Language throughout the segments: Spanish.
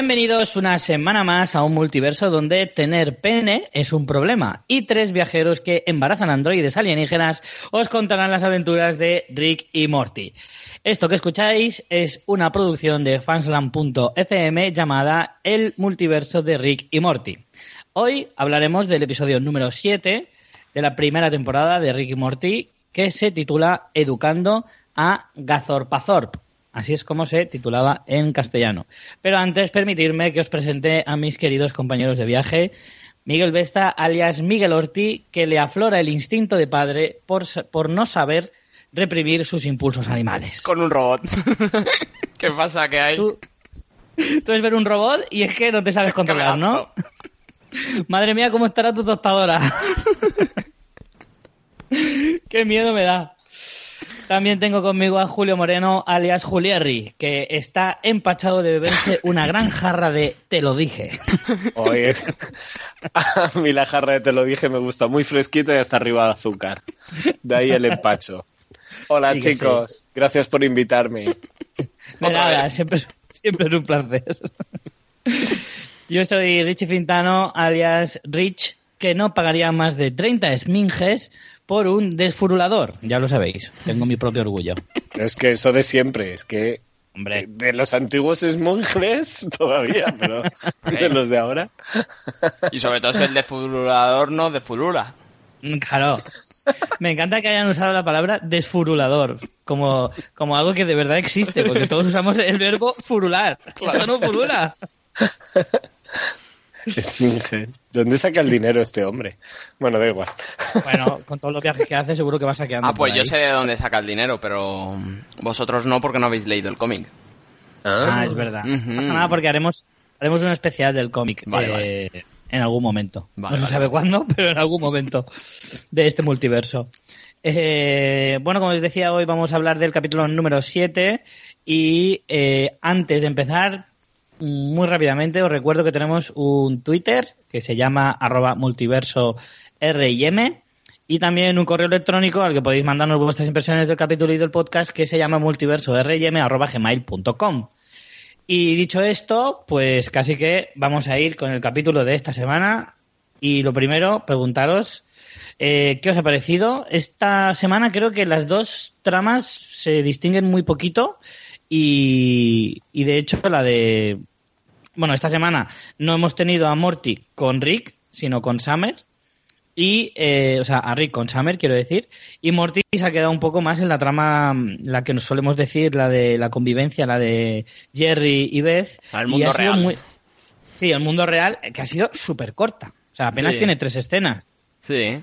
Bienvenidos una semana más a un multiverso donde tener pene es un problema y tres viajeros que embarazan androides alienígenas os contarán las aventuras de Rick y Morty. Esto que escucháis es una producción de fanslam.fm llamada El multiverso de Rick y Morty. Hoy hablaremos del episodio número 7 de la primera temporada de Rick y Morty que se titula Educando a Gazorpazorp Así es como se titulaba en castellano. Pero antes, permitirme que os presente a mis queridos compañeros de viaje. Miguel Vesta, alias Miguel Orti, que le aflora el instinto de padre por, por no saber reprimir sus impulsos animales. Con un robot. ¿Qué pasa que hay? Tú, tú es ver un robot y es que no te sabes controlar, ¿no? Madre mía, ¿cómo estará tu tostadora? Qué miedo me da. También tengo conmigo a Julio Moreno, alias Julierri, que está empachado de beberse una gran jarra de Te lo dije. Oye, a mí la jarra de Te lo dije me gusta muy fresquita y hasta arriba de azúcar. De ahí el empacho. Hola Sí chicos, sí. gracias por invitarme. De nada, siempre, siempre es un placer. Yo soy Richie Fintano, alias Rich, que no pagaría más de 30 esminges por un desfurulador. Ya lo sabéis, tengo mi propio orgullo. Es que eso de siempre, es que Hombre, de los antiguos es monjes todavía, pero de los de ahora. Y sobre todo es el defurulador, no de fulura. Mm, Claro. Me encanta que hayan usado la palabra desfurulador como, como algo que de verdad existe, porque todos usamos el verbo furular. Esto no furula. Esfinges. ¿Dónde saca el dinero este hombre? Bueno, da igual. Bueno, con todos los viajes que hace, seguro que va saqueando. Ah, pues por yo ahí. sé de dónde saca el dinero, pero vosotros no porque no habéis leído el cómic. Ah, es verdad. No pasa nada porque haremos, haremos un especial del cómic Vale, eh, en algún momento. Vale, no se vale, sabe cuándo, pero en algún momento de este multiverso. Eh, bueno, como os decía, hoy vamos a hablar del capítulo número 7 y eh, antes de empezar, muy rápidamente os recuerdo que tenemos un Twitter que se llama arroba multiverso RIM y también un correo electrónico al que podéis mandarnos vuestras impresiones del capítulo y del podcast que se llama multiverso gmail.com. Y dicho esto, pues casi que vamos a ir con el capítulo de esta semana. Y lo primero, preguntaros eh, qué os ha parecido. Esta semana creo que las dos tramas se distinguen muy poquito y, y de hecho la de... Bueno, esta semana no hemos tenido a Morty con Rick, sino con Summer. Y, eh, o sea, a Rick con Summer, quiero decir. Y Morty se ha quedado un poco más en la trama, mm, la que nos solemos decir, la de la convivencia, la de Jerry y Beth. Y mundo sido real. muy- Sí, el mundo real, eh, que ha sido súper corta. O sea, apenas Sí. tiene tres escenas. Sí.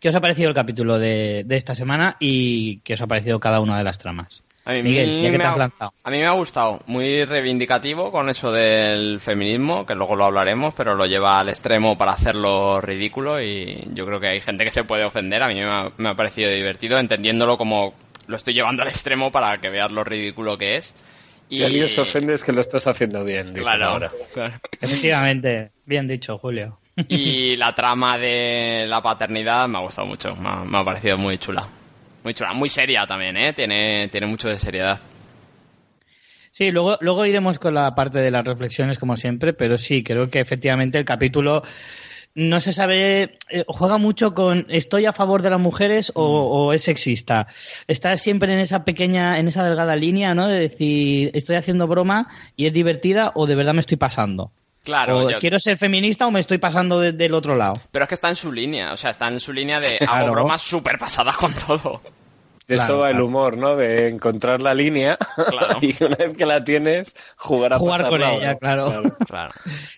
¿Qué os ha parecido el capítulo de, de esta semana y qué os ha parecido cada una de las tramas? A mí, Miguel, ya que me te has ha, lanzado. a mí me ha gustado. Muy reivindicativo con eso del feminismo, que luego lo hablaremos, pero lo lleva al extremo para hacerlo ridículo y yo creo que hay gente que se puede ofender. A mí me ha, me ha parecido divertido, entendiéndolo como lo estoy llevando al extremo para que veas lo ridículo que es. Y... Si alguien se ofende es que lo estás haciendo bien, Claro, ahora. claro. Efectivamente, bien dicho, Julio. Y la trama de la paternidad me ha gustado mucho, me ha, me ha parecido muy chula. Muy chula, muy seria también, ¿eh? Tiene, tiene mucho de seriedad. Sí, luego, luego iremos con la parte de las reflexiones como siempre, pero sí, creo que efectivamente el capítulo no se sabe, eh, juega mucho con estoy a favor de las mujeres o, o es sexista. Está siempre en esa pequeña, en esa delgada línea, ¿no? De decir, estoy haciendo broma y es divertida o de verdad me estoy pasando. Claro, o yo- quiero ser feminista o me estoy pasando de- del otro lado. pero es que está en su línea, o sea, está en su línea de Claro. hago bromas súper pasadas con todo. De Claro, eso va el humor, ¿no? De encontrar la línea Claro. y una vez que la tienes, jugar a Jugar con ella, ¿no? claro. Claro.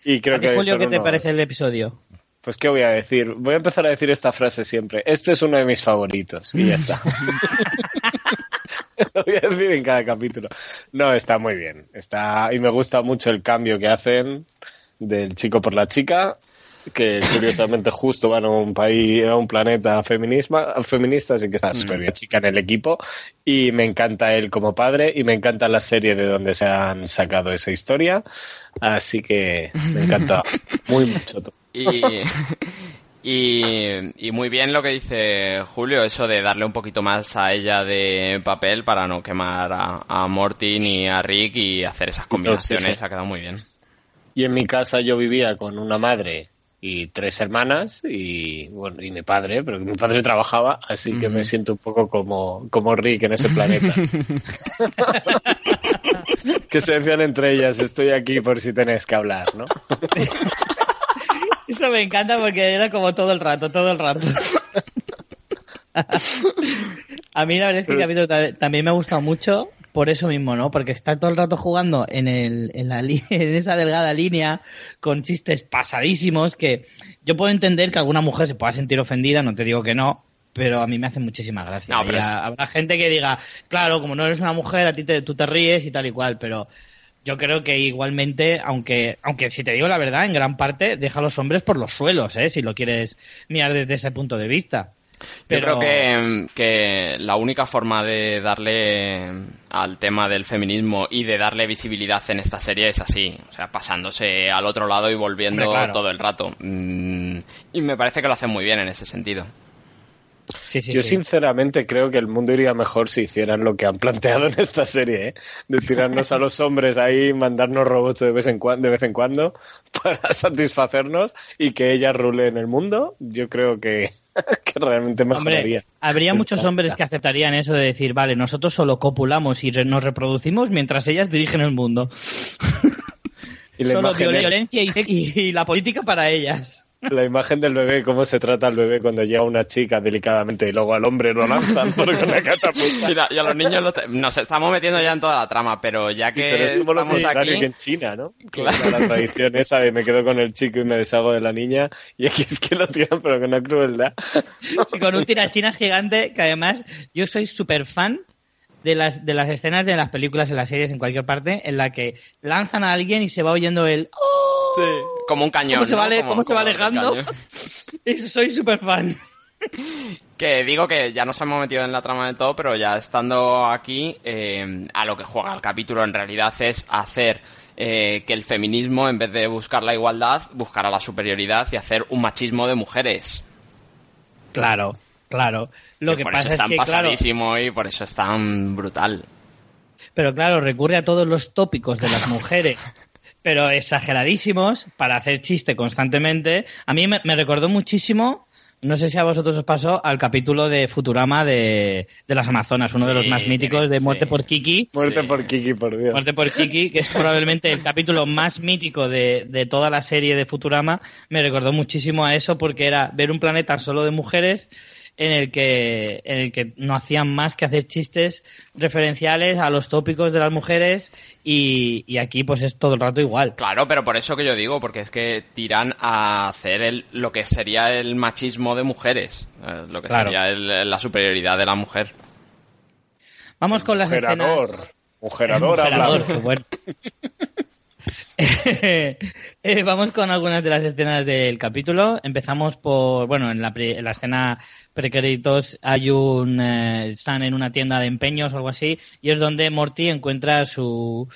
Y creo ¿A ti, que Julio, qué te parece el episodio? Pues qué voy a decir. Voy a empezar a decir esta frase siempre. Este es uno de mis favoritos y ya está. Lo voy a decir en cada capítulo. No, está muy bien. Está y me gusta mucho el cambio que hacen del chico por la chica, que curiosamente justo van a un país, a un planeta feminisma, feminista, así que está súper bien chica en el equipo. Y me encanta él como padre y me encanta la serie de donde se han sacado esa historia. Así que me encanta muy mucho. todo. Y, Y, y muy bien lo que dice Julio, eso de darle un poquito más a ella de papel para no quemar a, a Morty ni a Rick y hacer esas combinaciones. Sí, sí. Ha quedado muy bien. Y en mi casa yo vivía con una madre y tres hermanas y bueno y mi padre, pero mi padre trabajaba, así que me siento un poco como, como Rick en ese planeta. que se decían entre ellas, estoy aquí por si tenéis que hablar, ¿no? Eso me encanta porque era como todo el rato, todo el rato. A mí la verdad es que el capítulo ta- también me ha gustado mucho por eso mismo, ¿no? Porque está todo el rato jugando en, el, en, la li- en esa delgada línea con chistes pasadísimos que yo puedo entender que alguna mujer se pueda sentir ofendida, no te digo que no, pero a mí me hace muchísima gracia. No, pero es- Habrá gente que diga, claro, como no eres una mujer, a ti te, tú te ríes y tal y cual, pero yo creo que igualmente, aunque, aunque si te digo la verdad, en gran parte deja a los hombres por los suelos, ¿eh? si lo quieres mirar desde ese punto de vista. Pero Yo creo que, que la única forma de darle al tema del feminismo y de darle visibilidad en esta serie es así, o sea, pasándose al otro lado y volviendo Hombre, claro. todo el rato. Mm, y me parece que lo hacen muy bien en ese sentido. Sí, sí, Yo sí. sinceramente creo que el mundo iría mejor si hicieran lo que han planteado en esta serie, ¿eh? de tirarnos a los hombres ahí, mandarnos robots de vez en cuando, de vez en cuando para satisfacernos y que ellas rulen el mundo. Yo creo que, que realmente mejoraría. Hombre, habría muchos hombres que aceptarían eso de decir, vale, nosotros solo copulamos y re- nos reproducimos mientras ellas dirigen el mundo. Y la solo imagen, violencia y- y la política para ellas. la imagen del bebé, cómo se trata al bebé cuando llega una chica delicadamente y luego al hombre lo lanzan por una catapulta. Y, la- y a los niños lo te- nos estamos metiendo ya en toda la trama, pero ya que Pero es como lo estamos aquí... que en China, ¿no? Claro. la tradición esa de me quedo con el chico y me deshago de la niña y aquí es que lo tiran pero con una crueldad. Y con un tirachinas gigante que además yo soy súper fan de las, de las escenas de las películas, en las series, en cualquier parte, en la que lanzan a alguien y se va oyendo el ¡Oh! Sí, como un cañón, ¿Cómo se va, ¿no? ale- Como- cómo se va alejando? soy súper fan. Que digo que ya nos hemos metido en la trama del todo, pero ya estando aquí, eh, a lo que juega el capítulo en realidad es hacer eh, que el feminismo, en vez de buscar la igualdad, buscara la superioridad y hacer un machismo de mujeres. Claeso, claro. Lo que, por pasa eso es tan que, claro, pasadísimo y por eso es tan brutal. pero claro, recurre a todos los tópicos de las mujeres, pero exageradísimos, para hacer chiste constantemente. A mí me, me recordó muchísimo, no sé si a vosotros os pasó, al capítulo de Futurama de, de las Amazonas, uno de los más míticos de sí. Muerte por Kiki. Muerte Sí. por Kiki, por Dios. Muerte por Kiki, que es probablemente el capítulo más mítico de, de toda la serie de Futurama, me recordó muchísimo a eso porque era ver un planeta solo de mujeres en el que, en el que no hacían más que hacer chistes referenciales a los tópicos de las mujeres y, y aquí pues es todo el rato igual. Claro, pero por eso que yo digo, porque es que tiran a hacer el, lo que sería el machismo de mujeres, eh, lo que Claro. sería el- la superioridad de la mujer. Vamos con las Mujerador. escenas... Mujerador, Mujerador, bueno. Eh, vamos con algunas de las escenas del capítulo. Empezamos por, bueno, en la, en la escena precréditos hay un, eh, están en una tienda de empeños o algo así, y es donde Morty encuentra su,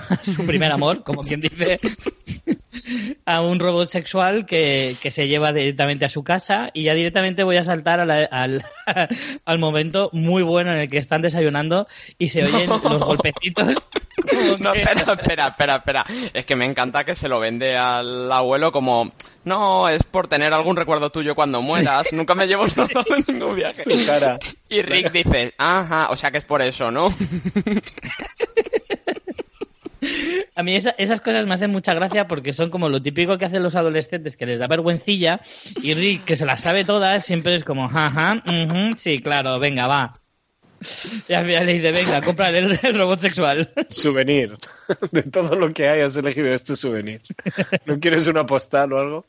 su primer amor, como quien dice, a un robot sexual que, que se lleva directamente a su casa y ya directamente voy a saltar a la- al, al momento muy bueno en el que están desayunando y se oyen los golpecitos. No, que- espera, espera, espera, espera. Es que me encanta que se lo vende al abuelo como, no, es por tener algún recuerdo tuyo cuando mueras, nunca me llevo solo en ningún viaje. Su cara. Y Rick dice, ajá, o sea que es por eso, ¿no? A mí esa- esas cosas me hacen mucha gracia porque son como lo típico que hacen los adolescentes que les da vergüencilla y Rick, que se las sabe todas, siempre es como, ajá, ujú, sí, claro, venga, va. Y al final le venga, compra el, el robot sexual. Souvenir. De todo lo que hay has elegido este souvenir. ¿No quieres una postal o algo?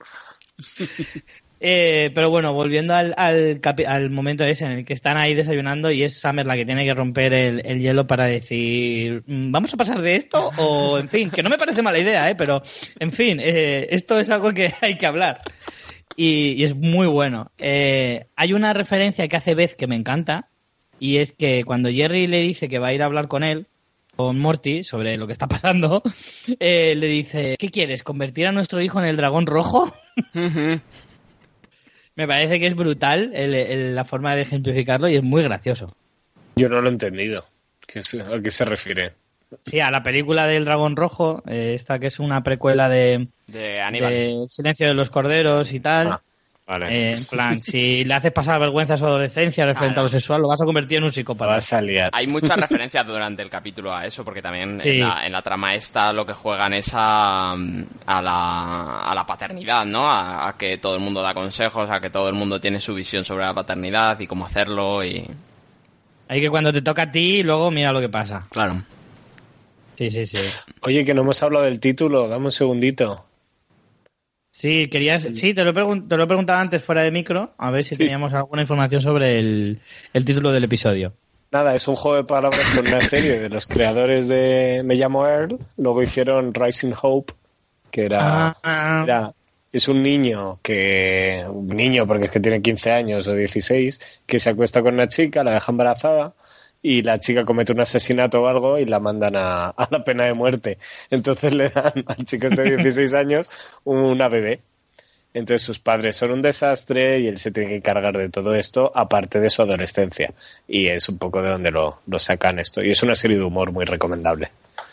Eh, pero bueno, volviendo al, al, al momento ese en el que están ahí desayunando y es Summer la que tiene que romper el, el hielo para decir, "Mm, ¿vamos a pasar de esto? O, en fin, que no me parece mala idea, ¿eh? Pero, en fin, eh, esto es algo que hay que hablar. Y, y es muy bueno. Eh, hay una referencia que hace Beth que me encanta y es que cuando Jerry le dice que va a ir a hablar con él, con Morty, sobre lo que está pasando, eh, le dice, ¿qué quieres? ¿Convertir a nuestro hijo en el dragón rojo? Me parece que es brutal el- el- la forma de ejemplificarlo y es muy gracioso. Yo no lo he entendido. ¿Qué se- ¿A qué se refiere? Sí, a la película del Dragón Rojo, eh, esta que es una precuela de, De Aníbal. de Silencio de los Corderos y tal. Ah, vale. Eh, en plan, si le haces pasar vergüenza a su adolescencia referente Claro. a lo sexual, lo vas a convertir en un psicópata. vas a liar. Hay muchas referencias durante el capítulo a eso, porque también Sí. en, la, en la trama esta lo que juegan es a, a, la, a la paternidad, ¿no? A, a que todo el mundo da consejos, a que todo el mundo tiene su visión sobre la paternidad y cómo hacerlo y... Hay que cuando te toca a ti, luego mira lo que pasa. Claro. Sí, sí, sí. Oye, que no hemos hablado del título. Dame un segundito. Sí, querías, sí, te lo, te lo he preguntado antes fuera de micro, a ver si Sí. teníamos alguna información sobre el, el título del episodio. Nada, es un juego de palabras con una serie de los creadores de Me llamo Earl. Luego hicieron Rising Hope, que era, Ah, era- es un niño que un niño porque es que tiene 15 años o 16 que se acuesta con una chica, la deja embarazada y la chica comete un asesinato o algo y la mandan a, a la pena de muerte. Entonces le dan al chico este de 16 años una bebé. Entonces sus padres son un desastre y él se tiene que encargar de todo esto, aparte de su adolescencia. Y es un poco de donde lo, lo sacan esto. Y es una serie de humor muy recomendable.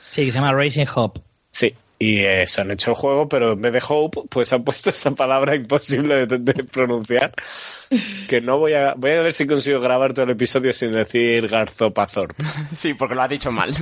sí, que se llama Racing Hop. Sí, y eh, se han hecho el juego, pero en vez de hope, pues han puesto esa palabra imposible de, de pronunciar. Que no voy a... Voy a ver si consigo grabar todo el episodio sin decir Garzopazor. Sí, porque lo has dicho mal.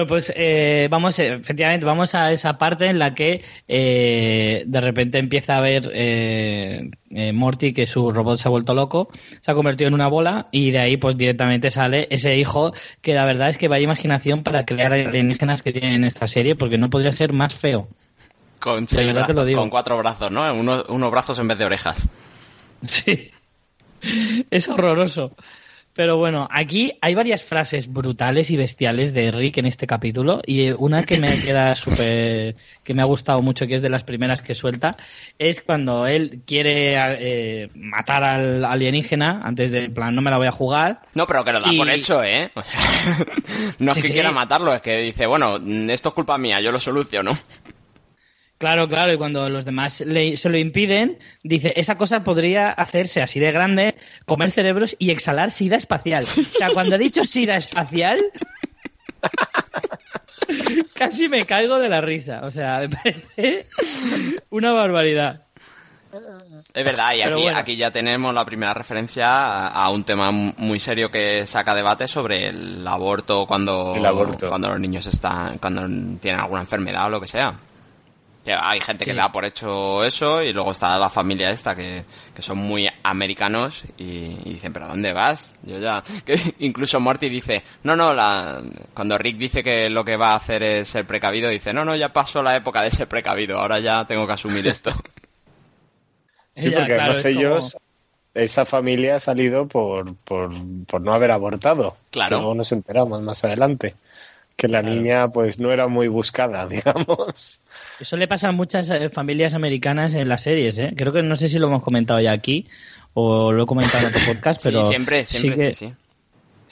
Bueno, pues eh, vamos, eh, efectivamente, vamos a esa parte en la que eh, de repente empieza a ver eh, eh, Morty que su robot se ha vuelto loco, se ha convertido en una bola y de ahí pues directamente sale ese hijo que la verdad es que vaya imaginación para crear alienígenas que tienen en esta serie porque no podría ser más feo. Con, seis brazos, lo digo. con cuatro brazos, ¿no? Uno- unos brazos en vez de orejas. Sí, es horroroso. Pero bueno, aquí hay varias frases brutales y bestiales de Rick en este capítulo y eh, una que me queda súper, que me ha gustado mucho, que es de las primeras que suelta, es cuando él quiere eh, matar al alienígena antes de, plan, no me la voy a jugar. No, pero que lo da Y- por hecho, ¿eh? No es Sí, que sí. quiera matarlo, es que dice, bueno, esto es culpa mía, yo lo soluciono. Claro, claro, y cuando los demás le- se lo impiden, dice, esa cosa podría hacerse así de grande, comer cerebros y exhalar sida espacial. O sea, cuando he dicho sida espacial, casi me caigo de la risa. O sea, me parece una barbaridad. Es verdad, y aquí, bueno. aquí ya tenemos la primera referencia a, a un tema muy serio que saca debate sobre el aborto cuando, El aborto. cuando los niños están, cuando tienen alguna enfermedad o lo que sea. Que hay gente que Sí. da por hecho eso y luego está la familia esta que, que son muy americanos y, y dicen, pero ¿dónde vas? Yo ya... Que incluso Morty dice, no, no, la, cuando Rick dice que lo que va a hacer es ser precavido, dice, no, no, ya pasó la época de ser precavido, ahora ya tengo que asumir esto. Sí, porque claro, además como- ellos, esa familia ha salido por, por, por no haber abortado. Claro. Que luego nos enteramos más adelante. Que la niña pues no era muy buscada, digamos. Eso le pasa a muchas eh, familias americanas en las series, ¿eh? Creo que no sé si lo hemos comentado ya aquí o lo he comentado en otro podcast, pero sí, siempre, siempre, sí que- sí, sí.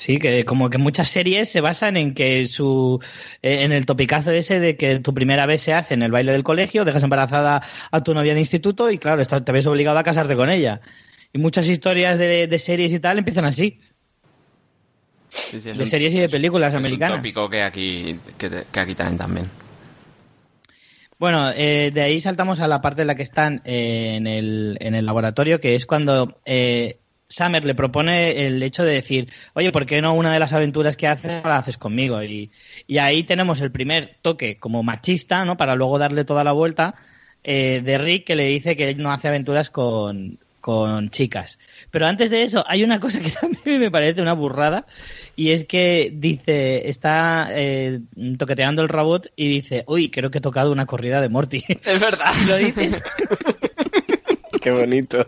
Sí, que como que muchas series se basan en que su eh, en el topicazo ese de que tu primera vez se hace en el baile del colegio, dejas embarazada a tu novia de instituto y claro, estás- te ves obligado a casarte con ella. Y muchas historias de, de series y tal empiezan así. Sí, sí, es de un- series y de películas es americanas. un tópico que aquí, que, que aquí también también. Bueno, eh, de ahí saltamos a la parte en la que están eh, en, el, en el laboratorio, que es cuando eh, Summer le propone el hecho de decir, oye, ¿por qué no una de las aventuras que haces la haces conmigo? Y, y ahí tenemos el primer toque como machista, ¿no? Para luego darle toda la vuelta eh, de Rick que le dice que él no hace aventuras con, con chicas. Pero antes de eso, hay una cosa que también me parece una burrada, y es que dice, está eh, toqueteando el robot y dice, uy, creo que he tocado una corrida de Morty. Es verdad. Lo dices Qué bonito.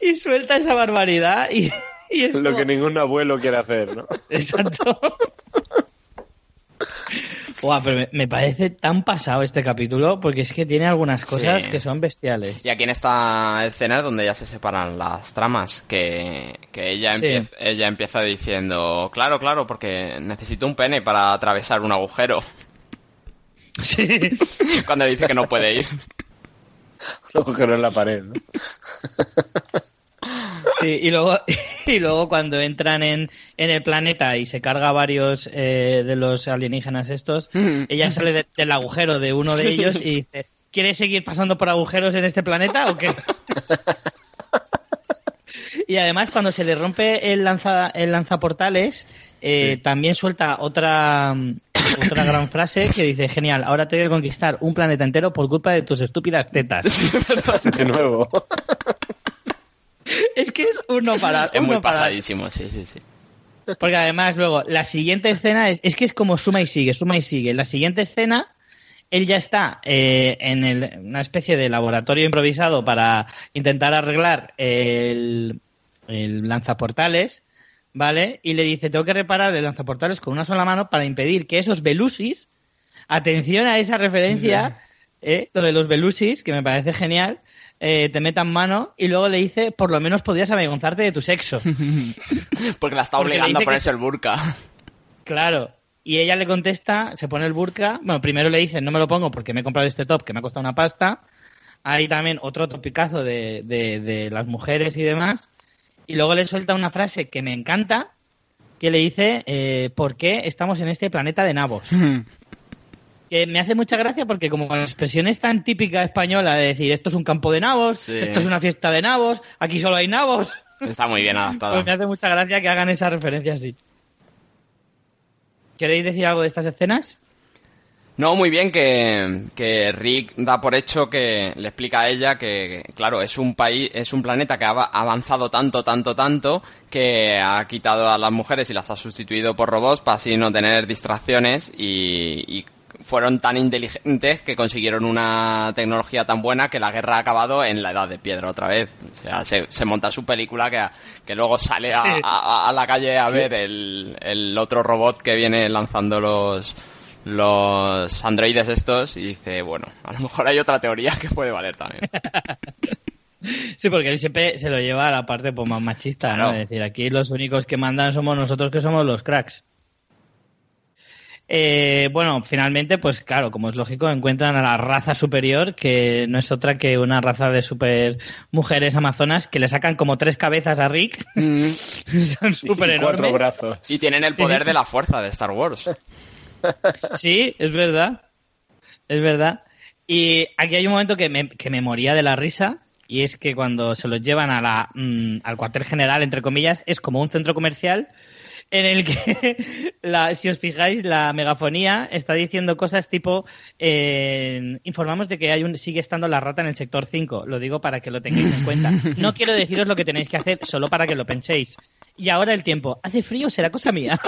y suelta esa barbaridad y, y es Lo como- que ningún abuelo quiere hacer, ¿no? Exacto. Buah, pero me, me parece tan pasado este capítulo porque es que tiene algunas cosas Sí. que son bestiales. Y aquí en esta escena es donde ya se separan las tramas, que, que ella, Sí. empieza, ella empieza diciendo, claro, claro, porque necesito un pene para atravesar un agujero. Sí. Cuando le dice que no puede ir. Un agujero en la pared, ¿no? Sí, y luego, y luego cuando entran en, en el planeta y se carga varios eh, de los alienígenas estos, ella sale de- del agujero de uno de ellos y dice, ¿quieres seguir pasando por agujeros en este planeta o qué? y además cuando se le rompe el lanza el lanzaportales, eh, también suelta otra otra gran frase que dice, genial, ahora te voy a conquistar un planeta entero por culpa de tus estúpidas tetas. De nuevo. es que es uno para Es muy para- pasadísimo, sí, sí, sí. Porque además luego la siguiente escena es, es que es como suma y sigue, suma y sigue. La siguiente escena, él ya está eh, en el- una especie de laboratorio improvisado para intentar arreglar el, el lanzaportales, ¿vale? Y le dice, tengo que reparar el lanzaportales con una sola mano para impedir que esos Belusis, atención a esa referencia, eh, lo de los Belusis, que me parece genial, eh, te metan mano y luego le dice, por lo menos podrías avergonzarte de tu sexo. Porque la está obligando a que- ponerse el burka. Claro. Y ella le contesta, se pone el burka. Bueno, primero le dice, no me lo pongo porque me he comprado este top que me ha costado una pasta. Hay también otro topicazo de, de, de las mujeres y demás. Y luego le suelta una frase que me encanta, que le dice, eh, ¿por qué estamos en este planeta de nabos? que me hace mucha gracia porque como la expresión es tan típica española de decir, esto es un campo de nabos, Sí. esto es una fiesta de nabos, aquí solo hay nabos. Está muy bien adaptada. Pues me hace mucha gracia que hagan esa referencia así. ¿Queréis decir algo de estas escenas? No, muy bien que, que Rick da por hecho que le explica a ella que, claro, es un país, es un planeta que ha av- avanzado tanto, tanto, tanto que ha quitado a las mujeres y las ha sustituido por robots para así no tener distracciones y, y fueron tan inteligentes que consiguieron una tecnología tan buena que la guerra ha acabado en la edad de piedra otra vez. O sea, se, se monta su película que, que luego sale a, Sí. a- a la calle a ver el, el otro robot que viene lanzando los los androides estos y dice, bueno, a lo mejor hay otra teoría que puede valer también. Sí, porque él siempre se lo lleva a la parte pues, más machista, ¿no? Claro. Es decir, aquí los únicos que mandan somos nosotros que somos los cracks. Eh, bueno, finalmente, pues claro, como es lógico, encuentran a la raza superior, que no es otra que una raza de super mujeres amazonas que le sacan como tres cabezas a Rick. Son súper Y cuatro enormes. brazos. Y tienen el poder de la fuerza de Star Wars. Sí, es verdad. Es verdad. Y aquí hay un momento que me, que me moría de la risa. Y es que cuando se los llevan a la, mm, al cuartel general, entre comillas, es como un centro comercial en el que, la, si os fijáis, la megafonía está diciendo cosas tipo, eh, informamos de que hay un, sigue estando la rata en el sector 5. Lo digo para que lo tengáis en cuenta. No quiero deciros lo que tenéis que hacer, solo para que lo penséis. Y ahora el tiempo. ¿Hace frío? ¿Será cosa mía?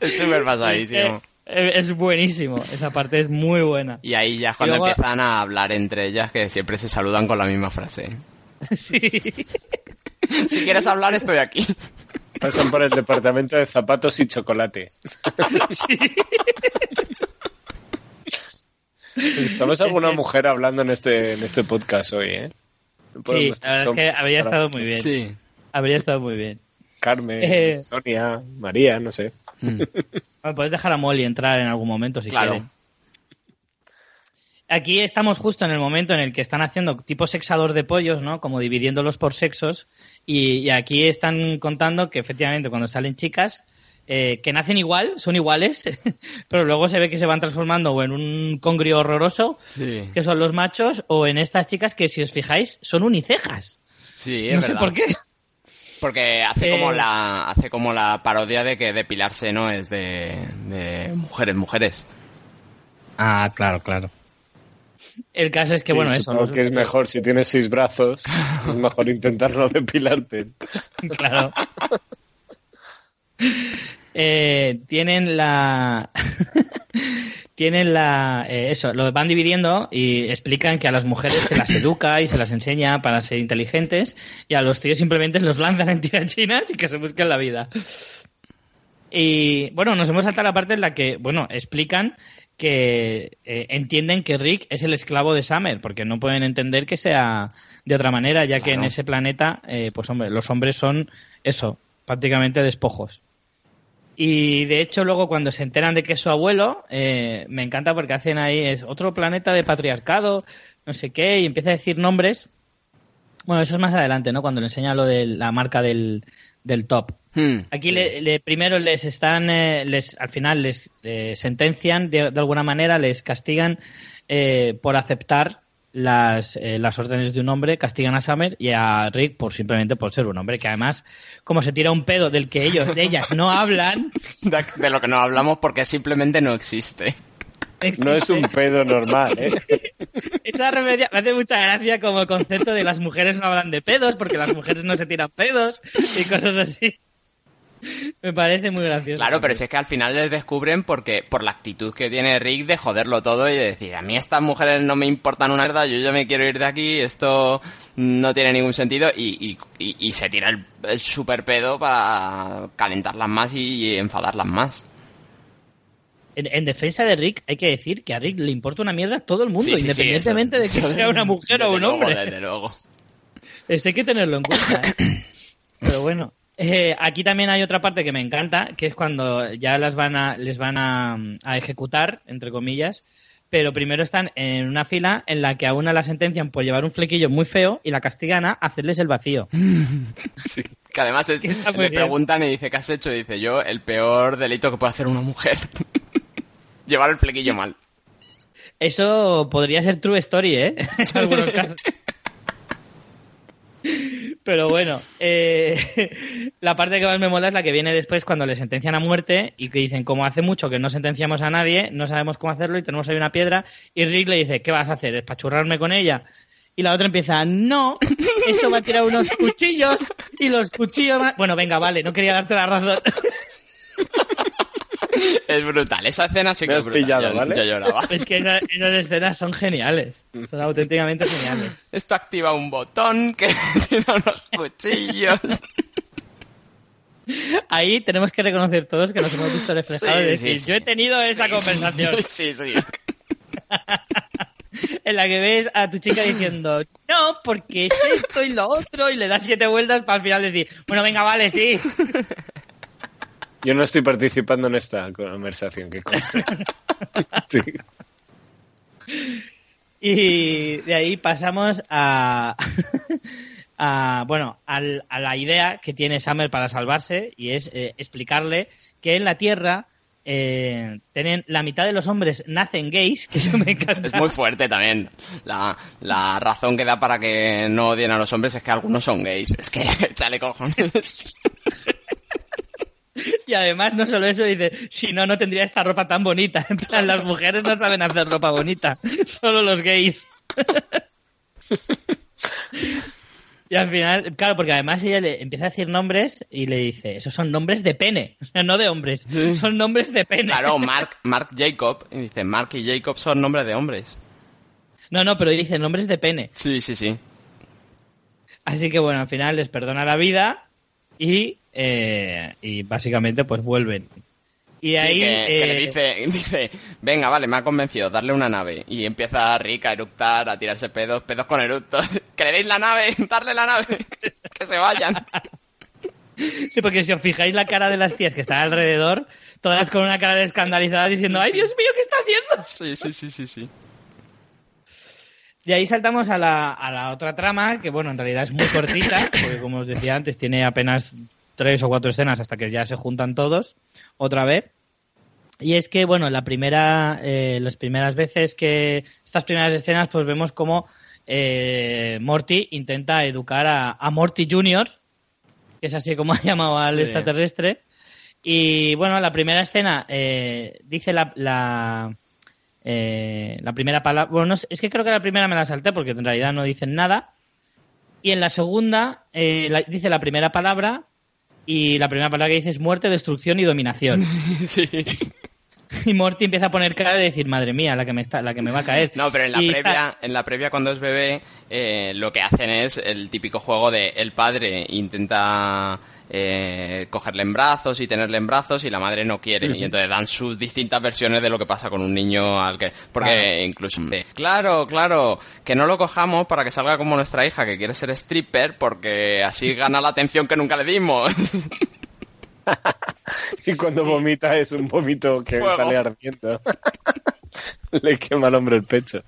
Es súper pasadísimo. Eh, Es buenísimo, esa parte es muy buena. Y ahí ya es cuando luego- empiezan a hablar entre ellas que siempre se saludan con la misma frase. Sí. Si quieres hablar, estoy aquí. Pasan por el departamento de zapatos y chocolate. Estamos alguna que- mujer hablando en este, en este podcast hoy, ¿eh? No Sí, la verdad es que habría estado muy bien. Sí. Habría estado muy bien. Carmen, Eh. Sonia, María, no sé. Bueno, puedes dejar a Molly entrar en algún momento si Claro. Aquí estamos justo en el momento en el que están haciendo tipo sexador de pollos, ¿no? Como dividiéndolos por sexos. Y, y aquí están contando que efectivamente cuando salen chicas eh, que nacen igual, son iguales, pero luego se ve que se van transformando o en un congrio horroroso, Sí. que son los machos, o en estas chicas que si os fijáis son unicejas. Sí, es no sé por qué. Porque hace Eh. como la hace como la parodia de que depilarse no es de, de mujeres, mujeres. Ah, claro, claro. El caso es que, Sí, bueno, eso. que es mejor si tienes seis brazos, es mejor intentar no depilarte. Claro. Eh, tienen la. tienen la. eh, eso, lo van dividiendo y explican que a las mujeres se las educa y se las enseña para ser inteligentes y a los tíos simplemente los lanzan en tirachinas y que se busquen la vida. Y bueno, nos hemos saltado la parte en la que, bueno, explican que eh, entienden que Rick es el esclavo de Summer, porque no pueden entender que sea de otra manera, ya que en ese planeta, eh, pues hombre, los hombres son eso, prácticamente despojos. Y de hecho, luego cuando se enteran de que es su abuelo, eh, me encanta porque hacen ahí es otro planeta de patriarcado, no sé qué, y empieza a decir nombres. Bueno, eso es más adelante, ¿no? Cuando le enseña lo de la marca del, del top. Hmm, Aquí sí. le, le- primero les están, eh, les, al final les eh, sentencian, de, de alguna manera les castigan eh, por aceptar las, eh, las órdenes de un hombre, castigan a Summer y a Rick por simplemente por ser un hombre, que además, como se tira un pedo del que ellos, de ellas no hablan, De, de lo que no hablamos porque simplemente no existe. No es un pedo normal, ¿eh? Esa referencia me hace mucha gracia como concepto de las mujeres no hablan de pedos porque las mujeres no se tiran pedos y cosas así. Me parece muy gracioso. Claro, pero si es que al final les descubren porque por la actitud que tiene Rick de joderlo todo y de decir, a mí estas mujeres no me importan una mierda, yo ya me quiero ir de aquí, esto no tiene ningún sentido y, y, y- y se tira el, el super pedo para calentarlas más y, enfadarlas más. En, en defensa de Rick, hay que decir que a Rick le importa una mierda a todo el mundo, Sí, sí, sí, independientemente de que sea una mujer o un luego, hombre. desde luego. Esto hay que tenerlo en cuenta. ¿eh? Pero bueno, eh, aquí también hay otra parte que me encanta, que es cuando ya las van a, les van a, a ejecutar, entre comillas, pero primero están en una fila en la que a una la sentencian por llevar un flequillo muy feo y la castigan a hacerles el vacío. Que además es, le bien. preguntan y dice, ¿qué has hecho? Y dice, yo, el peor delito que puede hacer una mujer. Llevar el flequillo mal. Eso podría ser true story, ¿eh? En algunos casos. Pero bueno, eh, la parte que más me mola es la que viene después cuando le sentencian a muerte y que dicen, como hace mucho que no sentenciamos a nadie, no sabemos cómo hacerlo y tenemos ahí una piedra. Y Rick le dice, ¿qué vas a hacer? ¿Espachurrarme con ella? Y la otra empieza, no, eso va a tirar unos cuchillos y los cuchillos... van-". Bueno, venga, vale, no quería darte la razón. Es brutal. Esa escena sí Me que has es brutal. pillado, yo, ¿vale? yo lloraba. Es que esa- esas escenas son geniales, son auténticamente geniales. Esto activa un botón que tiene unos cuchillos. Ahí tenemos que reconocer todos que nos hemos visto reflejados Sí, y decir, sí. yo he tenido esa Sí, conversación Sí, sí. en la que ves a tu chica diciendo, no, porque es esto y lo otro, y le das siete vueltas para al final decir, bueno, venga, vale, sí. Yo no estoy participando en esta conversación, que conste. Sí. Y de ahí pasamos a, a bueno, al- a la idea que tiene Summer para salvarse y es eh, explicarle que en la Tierra eh, tienen la mitad de los hombres nacen gays, que eso me encanta. Es muy fuerte también. La, la razón que da para que no odien a los hombres es que algunos son gays. Es que, échale cojones. Y además, no solo eso, dice, si no, no tendría esta ropa tan bonita. En plan, las mujeres no saben hacer ropa bonita, solo los gays. Y al final, claro, porque además ella le empieza a decir nombres y le dice, esos son nombres de pene, o sea, no de hombres, son nombres de pene. Claro, Mark, Mark Jacob. Y dice, Mark y Jacob son nombres de hombres. No, no, pero dice nombres de pene. Sí, sí, sí. Así que bueno, al final les perdona la vida y, eh, y básicamente pues vuelven. Y Sí, ahí... que, que le eh, dice, dice, venga, vale, me ha convencido, darle una nave. Y empieza Rick a eructar, a tirarse pedos, pedos con eructos. ¿Que le deis la nave? Darle la nave. que se vayan. Sí, porque si os fijáis la cara de las tías que están alrededor, todas con una cara de escandalizada diciendo, ¡ay, Dios mío, qué está haciendo! Sí, sí, sí, sí, sí. De ahí saltamos a la, a la otra trama, que bueno, en realidad es muy cortita, porque como os decía antes, tiene apenas tres o cuatro escenas hasta que ya se juntan todos otra vez. Y es que, bueno, la primera, eh, las primeras veces que, estas primeras escenas, pues vemos como eh, Morty intenta educar a, a Morty Jr., que es así como ha llamado al Sí. extraterrestre. Y bueno, la primera escena eh, dice la, la, eh, la primera palabra. Bueno, no es que creo que la primera me la salté porque en realidad no dicen nada. Y en la segunda eh, la- dice la primera palabra y la primera palabra que dice es muerte, destrucción y dominación. Sí. y Morty empieza a poner cara de decir, madre mía, la que me, está, la que me va a caer. No, pero en la Y previa, está- en la previa cuando es bebé, eh, lo que hacen es el típico juego de el padre intenta eh, cogerle en brazos y tenerle en brazos y la madre no quiere. Y entonces dan sus distintas versiones de lo que pasa con un niño al que... Porque Claro. incluso... claro, claro, que no lo cojamos para que salga como nuestra hija que quiere ser stripper porque así gana la atención que nunca le dimos. Y cuando vomita es un vómito que Fuego. sale ardiendo. Le quema al hombre el pecho.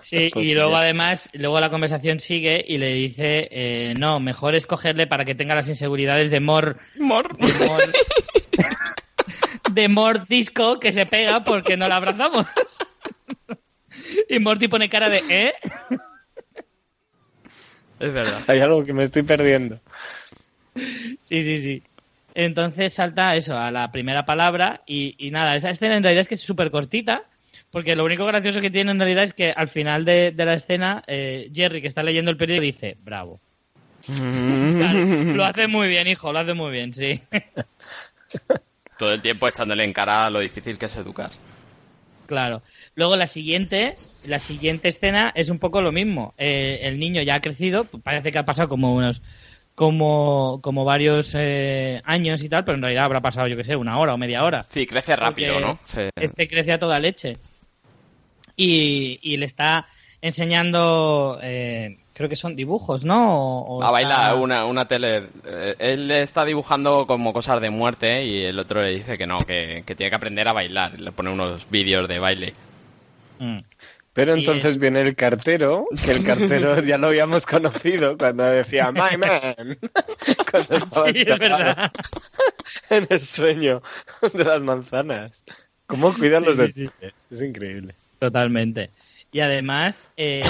Sí, Pues y luego bien. además, luego la conversación sigue y le dice, eh, no, mejor escogerle para que tenga las inseguridades de Mor, Mor. de Mor, de Mor Disco que se pega porque no la abrazamos. Y Morty pone cara de, ¿eh? Es verdad. Hay algo que me estoy perdiendo. Sí, sí, sí. Entonces salta eso, a la primera palabra y, y nada, esa escena en realidad es que es súper cortita, porque lo único gracioso que tiene en realidad es que al final de, de la escena, eh, Jerry, que está leyendo el periódico, dice, bravo. Claro, lo hace muy bien, hijo, lo hace muy bien, sí. Todo el tiempo echándole en cara lo difícil que es educar. Claro. Luego la siguiente, la siguiente escena es un poco lo mismo. Eh, el niño ya ha crecido, parece que ha pasado como unos, como, como varios eh, años y tal, pero en realidad habrá pasado, yo que sé, una hora o media hora. Sí, crece rápido, ¿no? Sí. Este crece a toda leche. Y, y le está enseñando, eh, creo que son dibujos, ¿no? O- o A está- bailar una, una tele. eh, Él le está dibujando como cosas de muerte y el otro le dice que no, que, que tiene que aprender a bailar. Le pone unos vídeos de baile. Mm. Pero entonces viene el cartero, que el cartero ya lo habíamos conocido cuando decía My man. Cuando estaba Sí, es verdad. En el sueño de las manzanas. ¿Cómo cuidan Sí, los sí, detalles? Es increíble. Totalmente. Y además, eh,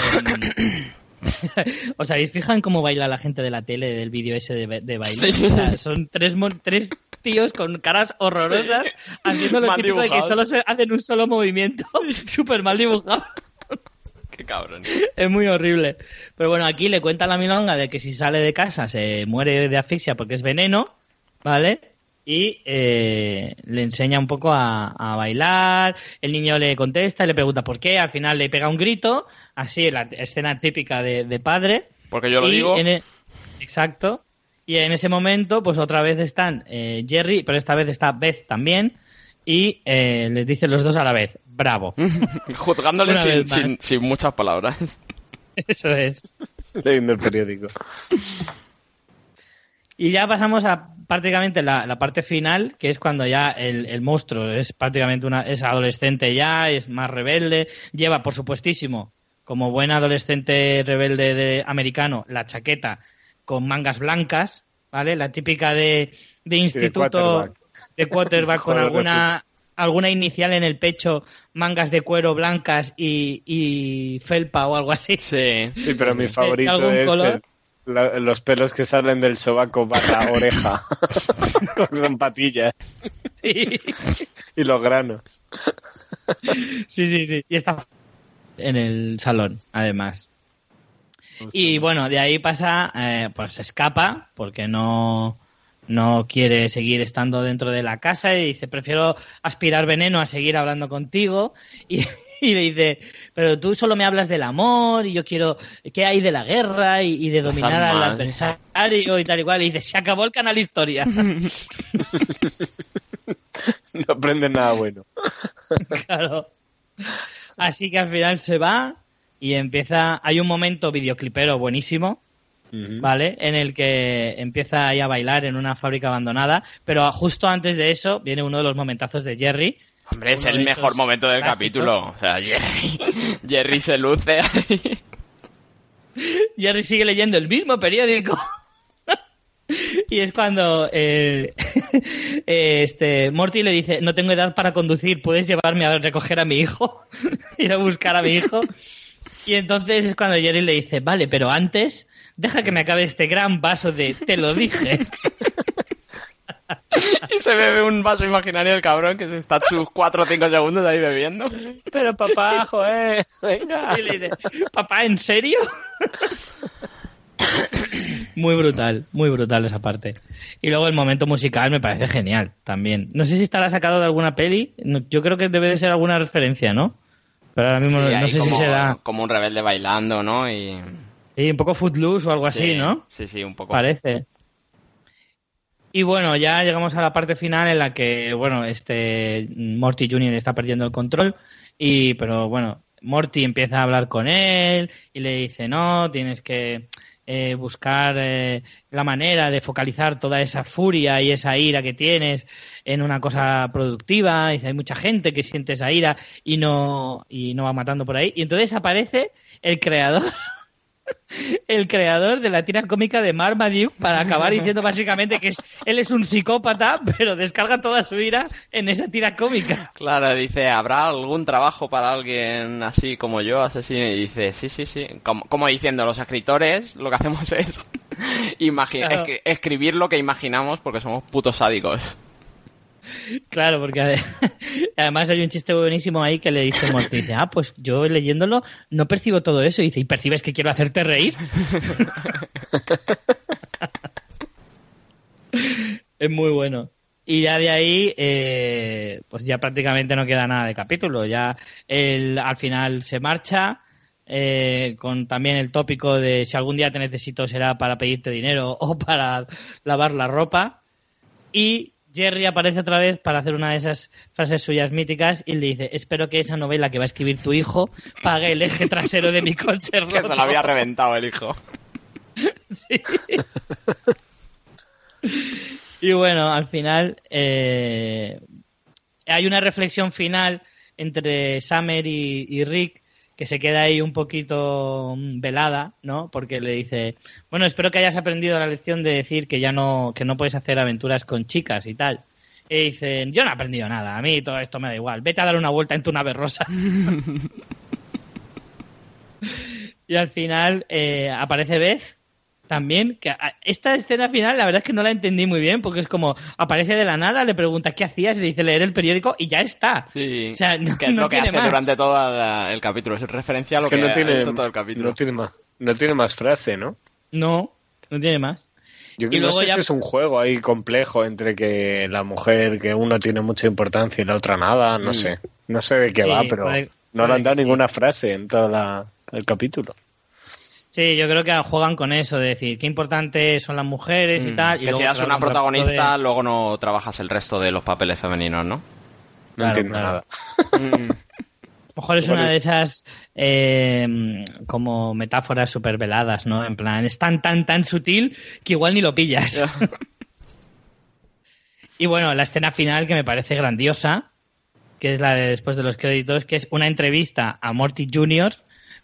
¿os habéis fijado en cómo baila la gente de la tele del vídeo ese de, de baile? O sea, son tres, tres tíos con caras horrorosas haciendo lo típico de que solo se hacen un solo movimiento, súper mal dibujado. Qué cabrón. Es muy horrible. Pero bueno, aquí le cuenta la milonga de que si sale de casa se muere de asfixia porque es veneno, ¿vale? Y eh, le enseña un poco a, a bailar. El niño le contesta y le pregunta por qué. Al final le pega un grito, así, la escena típica de, de padre. Porque yo lo Y digo. e- Exacto. Y en ese momento, pues otra vez están eh, Jerry, pero esta vez está Beth también. Y eh, les dicen los dos a la vez, bravo. Juzgándole sin, muchas palabras. Eso es. Leyendo el periódico. Y ya pasamos a prácticamente la, la parte final, que es cuando ya el, el monstruo es prácticamente una, es adolescente ya, es más rebelde, lleva, por supuestísimo, como buen adolescente rebelde de, americano, la chaqueta con mangas blancas, ¿vale? La típica de, de instituto quarterback. de quarterback con alguna alguna inicial en el pecho, mangas de cuero blancas y, y felpa o algo así. Sí. Sí, pero mi favorito ¿Algún es color? que la- los pelos que salen del sobaco barra oreja. Son patillas. Sí. Y los granos. Sí, sí, sí. Y está en el salón, además. Y bueno, de ahí pasa, eh, pues se escapa porque no, no quiere seguir estando dentro de la casa y dice, prefiero aspirar veneno a seguir hablando contigo. Y, y le dice, pero tú solo me hablas del amor y yo quiero, ¿qué hay de la guerra y, y de Las dominar al adversario y tal y cual? Y dice, se acabó el canal Historia. No aprenden nada bueno. Claro. Así que al final se va y empieza. Hay un momento videoclipero buenísimo, ¿vale? En el que empieza ahí a bailar en una fábrica abandonada. Pero justo antes de eso viene uno de los momentazos de Jerry. Hombre, es el mejor momento del clásicos. capítulo. O sea, Jerry, Jerry se luce ahí. Jerry sigue leyendo el mismo periódico. Y es cuando eh, eh, este Morty le dice, no tengo edad para conducir, ¿puedes llevarme a recoger a mi hijo? Ir a buscar a mi hijo. Y entonces es cuando Jerry le dice, vale, pero antes, deja que me acabe este gran vaso de te lo dije. Y se bebe un vaso imaginario del cabrón que se está sus 4 o 5 segundos ahí bebiendo. Pero papá, joder, venga. Y le dice, papá, ¿en serio? Muy brutal, muy brutal esa parte. Y luego el momento musical me parece genial también. No sé si estará sacado de alguna peli, yo creo que debe de ser alguna referencia, ¿no? Pero ahora mismo Sí, no sé como, si será como un rebelde bailando, ¿no? Y... sí, un poco footloose o algo sí, así, ¿no? Sí, sí, un poco. Parece. Y bueno, ya llegamos a la parte final en la que, bueno, este Morty Jr. está perdiendo el control y, pero bueno, Morty empieza a hablar con él y le dice, no, tienes que, eh, buscar eh, la manera de focalizar toda esa furia y esa ira que tienes en una cosa productiva. Dice, hay mucha gente que siente esa ira y no, y no va matando por ahí. Y entonces aparece el creador el creador de la tira cómica de Marmaduke para acabar diciendo básicamente que es, él es un psicópata, pero descarga toda su ira en esa tira cómica. Claro, dice, ¿habrá algún trabajo para alguien así como yo, asesino? Y dice, sí, sí, sí. Como, diciendo, los escritores lo que hacemos es, escribir lo que imaginamos porque somos putos sádicos. Claro, porque además hay un chiste buenísimo ahí que le dice dice, ah, pues yo leyéndolo no percibo todo eso. Y dice, ¿y percibes que quiero hacerte reír? es muy bueno. Y ya de ahí, eh, pues ya prácticamente no queda nada de capítulo. Ya él al final se marcha, eh, con también el tópico de si algún día te necesito será para pedirte dinero o para lavar la ropa. Y Jerry aparece otra vez para hacer una de esas frases suyas míticas y le dice, espero que esa novela que va a escribir tu hijo pague el eje trasero de mi coche Que se lo había reventado el hijo. sí. y bueno, al final eh, hay una reflexión final entre Summer y Rick que se queda ahí un poquito mm, velada, ¿no? Porque le dice, bueno, espero que hayas aprendido la lección de decir que ya no, que no puedes hacer aventuras con chicas y tal. Y dicen, yo no he aprendido nada, a mí todo esto me da igual, vete a dar una vuelta en tu nave rosa. y al final eh, aparece Beth también, que esta escena final la verdad es que no la entendí muy bien, porque es como, aparece de la nada, le pregunta qué hacías, le dice leer el periódico y ya está. Sí, o sea, no, que es lo que hace durante todo el capítulo, es referencia a lo que, no tiene, todo el capítulo. No tiene, más, no tiene más frase, ¿no? No, no tiene más. Yo creo que es un juego ahí complejo entre que la mujer, que uno tiene mucha importancia y la otra nada, no mm. sé. No sé de qué va, pero no le han dado ninguna frase en todo el capítulo. Sí, yo creo que juegan con eso, de decir qué importantes son las mujeres y mm. tal. Y que si eres una protagonista, luego no trabajas el resto de los papeles femeninos, ¿no? No entiendo nada. Mm. A lo mejor es una de esas eh, como metáforas súper veladas, ¿no? En plan, es tan, tan, tan sutil que igual ni lo pillas. y bueno, la escena final que me parece grandiosa, que es la de después de los créditos, que es una entrevista a Morty Jr.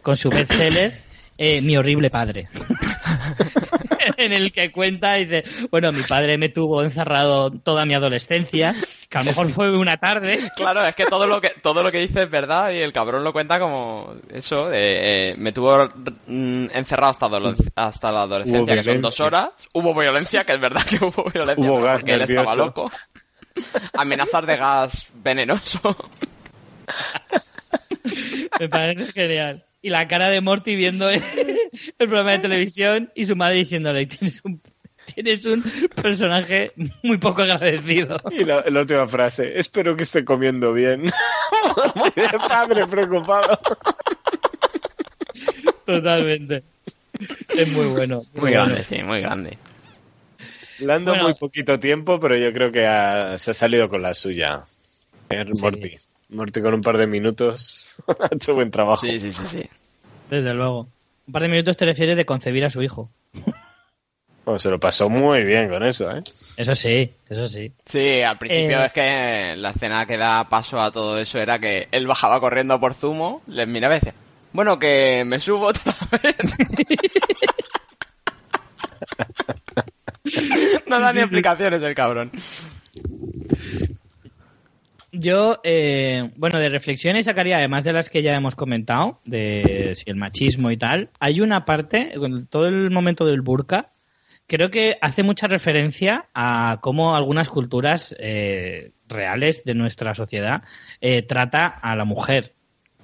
con su bestseller eh, Mi horrible padre. en el que cuenta y dice, bueno, mi padre me tuvo encerrado toda mi adolescencia, que a lo mejor fue una tarde. Claro, es que todo lo que todo lo que dice es verdad y el cabrón lo cuenta como eso, eh, me tuvo mm, encerrado hasta, hasta la adolescencia, que son dos horas. Hubo violencia, que es verdad que hubo violencia, hubo gas porque él estaba loco. Amenazas de gas venenoso. me parece genial y la cara de Morty viendo el, programa de televisión y su madre diciéndole, tienes un, tienes un personaje muy poco agradecido. Y la, última frase, espero que esté comiendo bien. padre preocupado. Totalmente. Es muy bueno. Muy, grande, sí, muy grande. Le han muy poquito tiempo, pero yo creo que se ha salido con la suya. Morty. Morty con un par de minutos ha hecho buen trabajo. Sí, sí, sí, sí. Desde luego. Un par de minutos te refieres de concebir a su hijo. Bueno, se lo pasó muy bien con eso, ¿eh? Eso sí, eso sí. Sí, al principio eh, es que la escena que da paso a todo eso era que él bajaba corriendo por zumo, les miraba y decía, bueno, que me subo otra vez. no da ni explicaciones el cabrón. Yo, eh, bueno, de reflexiones sacaría, además de las que ya hemos comentado, de si el machismo y tal, hay una parte, todo el momento del burka, creo que hace mucha referencia a cómo algunas culturas eh, reales de nuestra sociedad eh, trata a la mujer.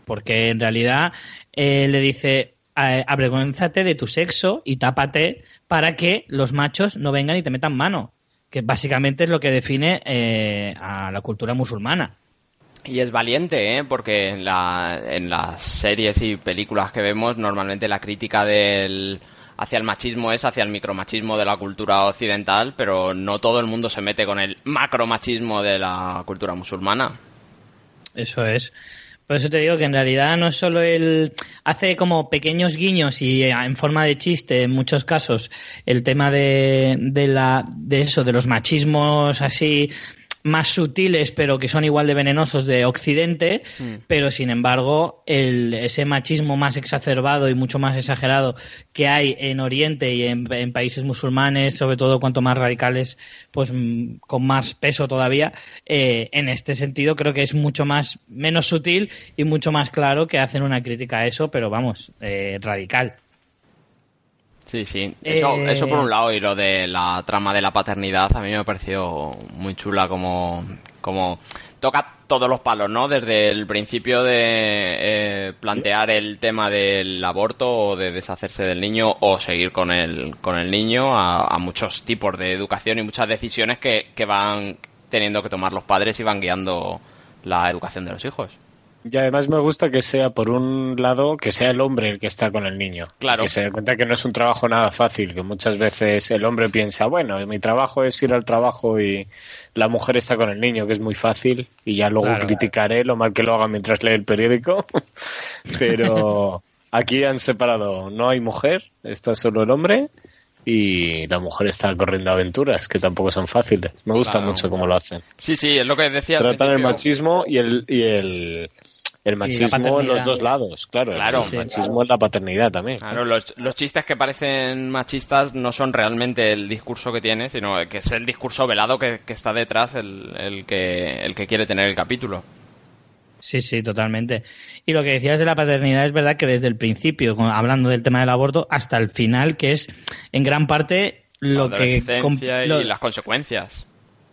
Porque en realidad le dice, avergüénzate de tu sexo y tápate para que los machos no vengan y te metan mano que básicamente es lo que define eh, a la cultura musulmana. Y es valiente, ¿eh? porque en, la, en las series y películas que vemos, normalmente la crítica del, hacia el machismo es hacia el micromachismo de la cultura occidental, pero no todo el mundo se mete con el macromachismo de la cultura musulmana. Eso es. Por eso te digo que en realidad no es solo el hace como pequeños guiños y eh, en forma de chiste en muchos casos el tema de, de la de eso de los machismos así más sutiles, pero que son igual de venenosos de Occidente, mm. pero sin embargo, el, ese machismo más exacerbado y mucho más exagerado que hay en Oriente y en, países musulmanes, sobre todo cuanto más radicales, pues mm, con más peso todavía, eh, en este sentido creo que es mucho más, menos sutil y mucho más claro que hacen una crítica a eso, pero vamos, eh, radical. Sí, sí. Eso, eh, eso por un lado y lo de la trama de la paternidad a mí me ha parecido muy chula como, como toca todos los palos, ¿no? Desde el principio de eh, plantear el tema del aborto o de deshacerse del niño o seguir con el, con el niño a, muchos tipos de educación y muchas decisiones que, que van teniendo que tomar los padres y van guiando la educación de los hijos. Y además me gusta que sea, por un lado, que sea el hombre el que está con el niño. Claro. Que se dé cuenta que no es un trabajo nada fácil, que muchas veces el hombre piensa, bueno, mi trabajo es ir al trabajo y la mujer está con el niño, que es muy fácil, y ya luego criticaré lo mal que lo haga mientras lee el periódico. Pero aquí han separado, no hay mujer, está solo el hombre y la mujer está corriendo aventuras que tampoco son fáciles. Me gusta mucho cómo lo hacen. Sí, sí, es lo que decía. Tratan el machismo y el, y el el machismo en los dos lados, claro. claro el machismo en la paternidad también. Claro, los, los, chistes que parecen machistas no son realmente el discurso que tiene, sino que es el discurso velado que, está detrás el, el, que, el que quiere tener el capítulo. Sí, sí, totalmente. Y lo que decías de la paternidad es verdad que desde el principio, hablando del tema del aborto, hasta el final, que es en gran parte lo que... y las consecuencias.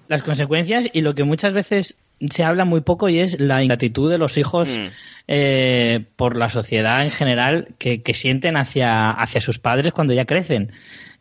Las consecuencias y lo que muchas veces se habla muy poco y es la ingratitud de los hijos mm. eh, por la sociedad en general que, que, sienten hacia, hacia sus padres cuando ya crecen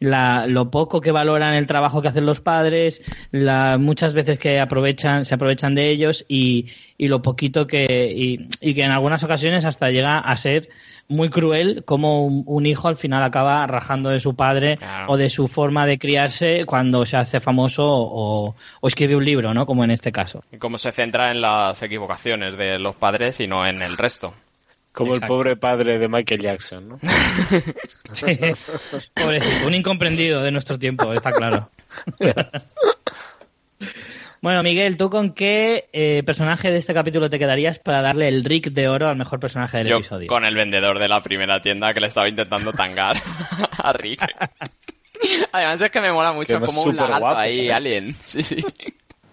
la, lo poco que valoran el trabajo que hacen los padres, la, muchas veces que aprovechan, se aprovechan de ellos y, y lo poquito que, y, y, que en algunas ocasiones hasta llega a ser muy cruel como un, hijo al final acaba rajando de su padre o de su forma de criarse cuando se hace famoso o, o, escribe un libro, ¿no? Como en este caso. Y cómo se centra en las equivocaciones de los padres y no en el resto. Como el pobre padre de Michael Jackson, ¿no? sí, un incomprendido de nuestro tiempo, está claro. bueno, Miguel, ¿tú con qué eh, personaje de este capítulo te quedarías para darle el Rick de oro al mejor personaje del episodio? Con el vendedor de la primera tienda que le estaba intentando tangar a Rick. Además es que me mola mucho como un lagarto ahí, ¿eh? alien. Sí, sí.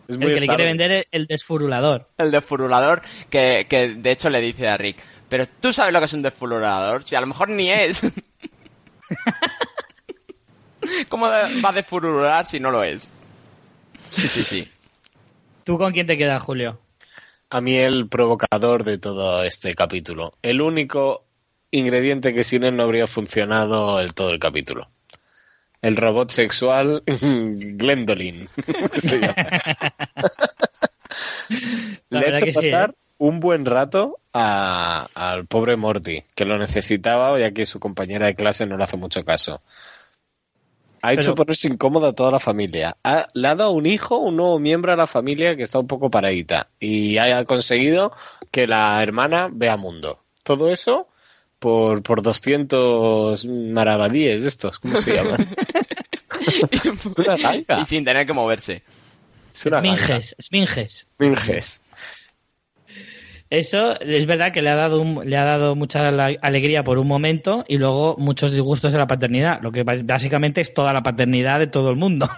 el que le quiere vender el desfurulador. El desfurulador que, que de hecho le dice a Rick, pero tú sabes lo que es un desfulurador, si a lo mejor ni es. ¿Cómo va a desfulurar si no lo es? Sí, sí, sí. ¿Tú con quién te quedas, Julio? A mí el provocador de todo este capítulo. El único ingrediente que sin él no habría funcionado el todo el capítulo. El robot sexual Glendolin. Le ha hecho pasar ¿eh? un buen rato al pobre Morty, que lo necesitaba ya que su compañera de clase no le hace mucho caso. Ha hecho ponerse incómoda a toda la familia. Ha, le ha dado un hijo, un nuevo miembro a la familia que está un poco paradita. Y ha conseguido que la hermana vea mundo. Todo eso por, por 200 maravadíes estos, ¿cómo se llaman? y sin tener que moverse. Esminges. Esminges. Eso es verdad que le ha dado le ha dado mucha alegría por un momento y luego muchos disgustos en la paternidad, lo que básicamente es toda la paternidad de todo el mundo.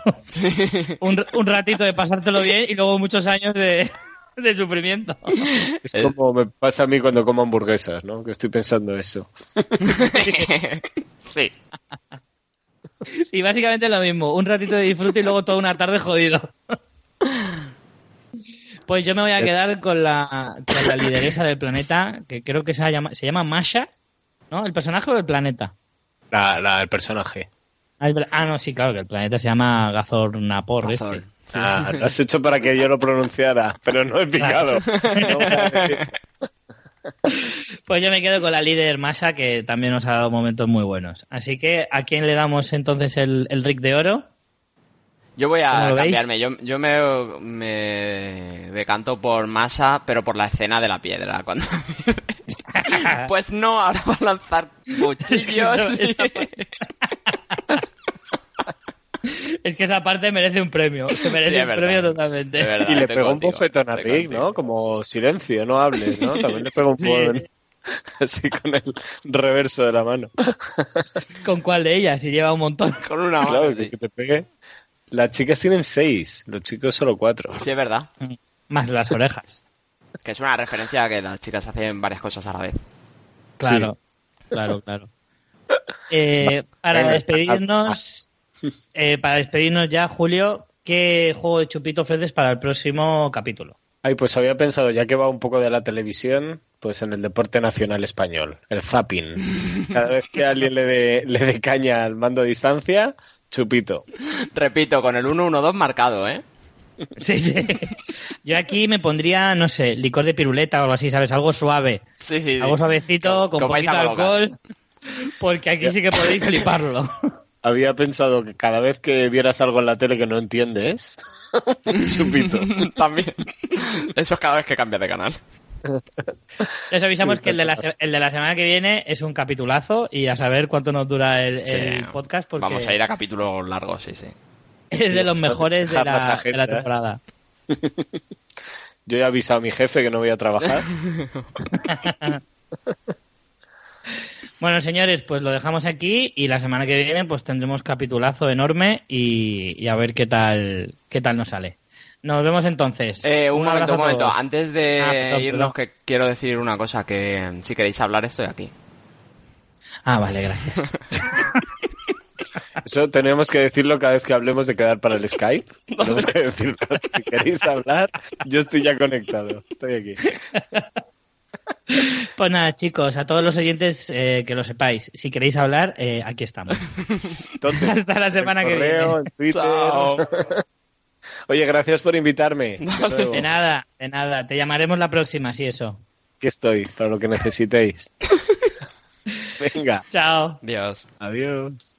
un, un, ratito de pasártelo bien y luego muchos años de, de sufrimiento. Es como me pasa a mí cuando como hamburguesas, ¿no? Que estoy pensando eso. sí. Sí, básicamente lo mismo. Un ratito de disfrute y luego toda una tarde jodido. Pues yo me voy a quedar con la, con la lideresa del planeta, que creo que se llama, se llama Masha, ¿no? ¿El personaje o el planeta? La, la, el personaje. Ah, ah, no, sí, claro, que el planeta se llama Gazor Napor. Este. Ah, lo has hecho para que yo lo pronunciara, pero no he picado. pues yo me quedo con la líder Masha, que también nos ha dado momentos muy buenos. Así que, ¿a quién le damos entonces el, el Rick de Oro? Yo voy ¿Cómo a cambiarme. Yo, yo me, me decanto por Masa, pero por la escena de la piedra. Cuando... pues no, ahora va a lanzar cuchillos. Eso- esa Es que esa parte merece un premio. Se merece Sí, es un verdad. premio totalmente. Es verdad. Y le pegó un bofetón a Rick. ¿no? Como silencio, no hables, ¿no? También le pegó un Sí. así con el reverso de la mano. ¿Con cuál de ellas? Si lleva un montón. Con una mano, Claro, sí. que, que te pegue. Las chicas tienen seis, los chicos solo cuatro. Sí, es verdad. Más las orejas. Que es una referencia a que las chicas hacen varias cosas a la vez. Claro, claro, claro. Eh, para despedirnos, eh, para despedirnos ya, Julio, ¿qué juego de chupito ofreces para el próximo capítulo? Ay, pues había pensado, ya que va un poco de la televisión, pues en el deporte nacional español, el zapping. Cada vez que alguien le dé le dé caña al mando a distancia, chupito. Repito, con el 1-1-2 marcado, ¿eh? Sí, sí. Yo aquí me pondría, no sé, licor de piruleta o algo así, ¿sabes? Algo suave. Sí, sí. Algo suavecito, con poquito colocar. alcohol. Porque aquí sí que podéis fliparlo. Había pensado que cada vez que vieras algo en la tele que no entiendes, chupito. También. Eso es cada vez que cambia de canal. Les avisamos que el de, la, se- el de la semana que viene es un capitulazo y a saber cuánto nos dura el, Sí. el podcast porque Vamos a ir a capítulos largos, sí, sí. es de los mejores de la, agenda, de la ¿eh? temporada. Yo he avisado a mi jefe que no voy a trabajar. Bueno, señores, pues lo dejamos aquí y la semana que viene pues tendremos capitulazo enorme y, y a ver qué tal qué tal nos sale. Nos vemos entonces. Eh, un, momento, un momento. Antes de Ah, perdón, irnos, perdón. que quiero decir una cosa, que eh, si queréis hablar estoy aquí. Ah, vale, gracias. Eso tenemos que decirlo cada vez que hablemos de quedar para el Skype. Tenemos que decirlo. Si queréis hablar, yo estoy ya conectado. Estoy aquí. Pues nada, chicos, a todos los oyentes eh, que lo sepáis, si queréis hablar, eh, aquí estamos. Entonces, Hasta la semana en que correo, viene. en Twitter. Chao. Oye, gracias por invitarme. De nada, de nada. Te llamaremos la próxima, si eso. Aquí estoy, para lo que necesitéis. Venga, Chao. Dios. adiós.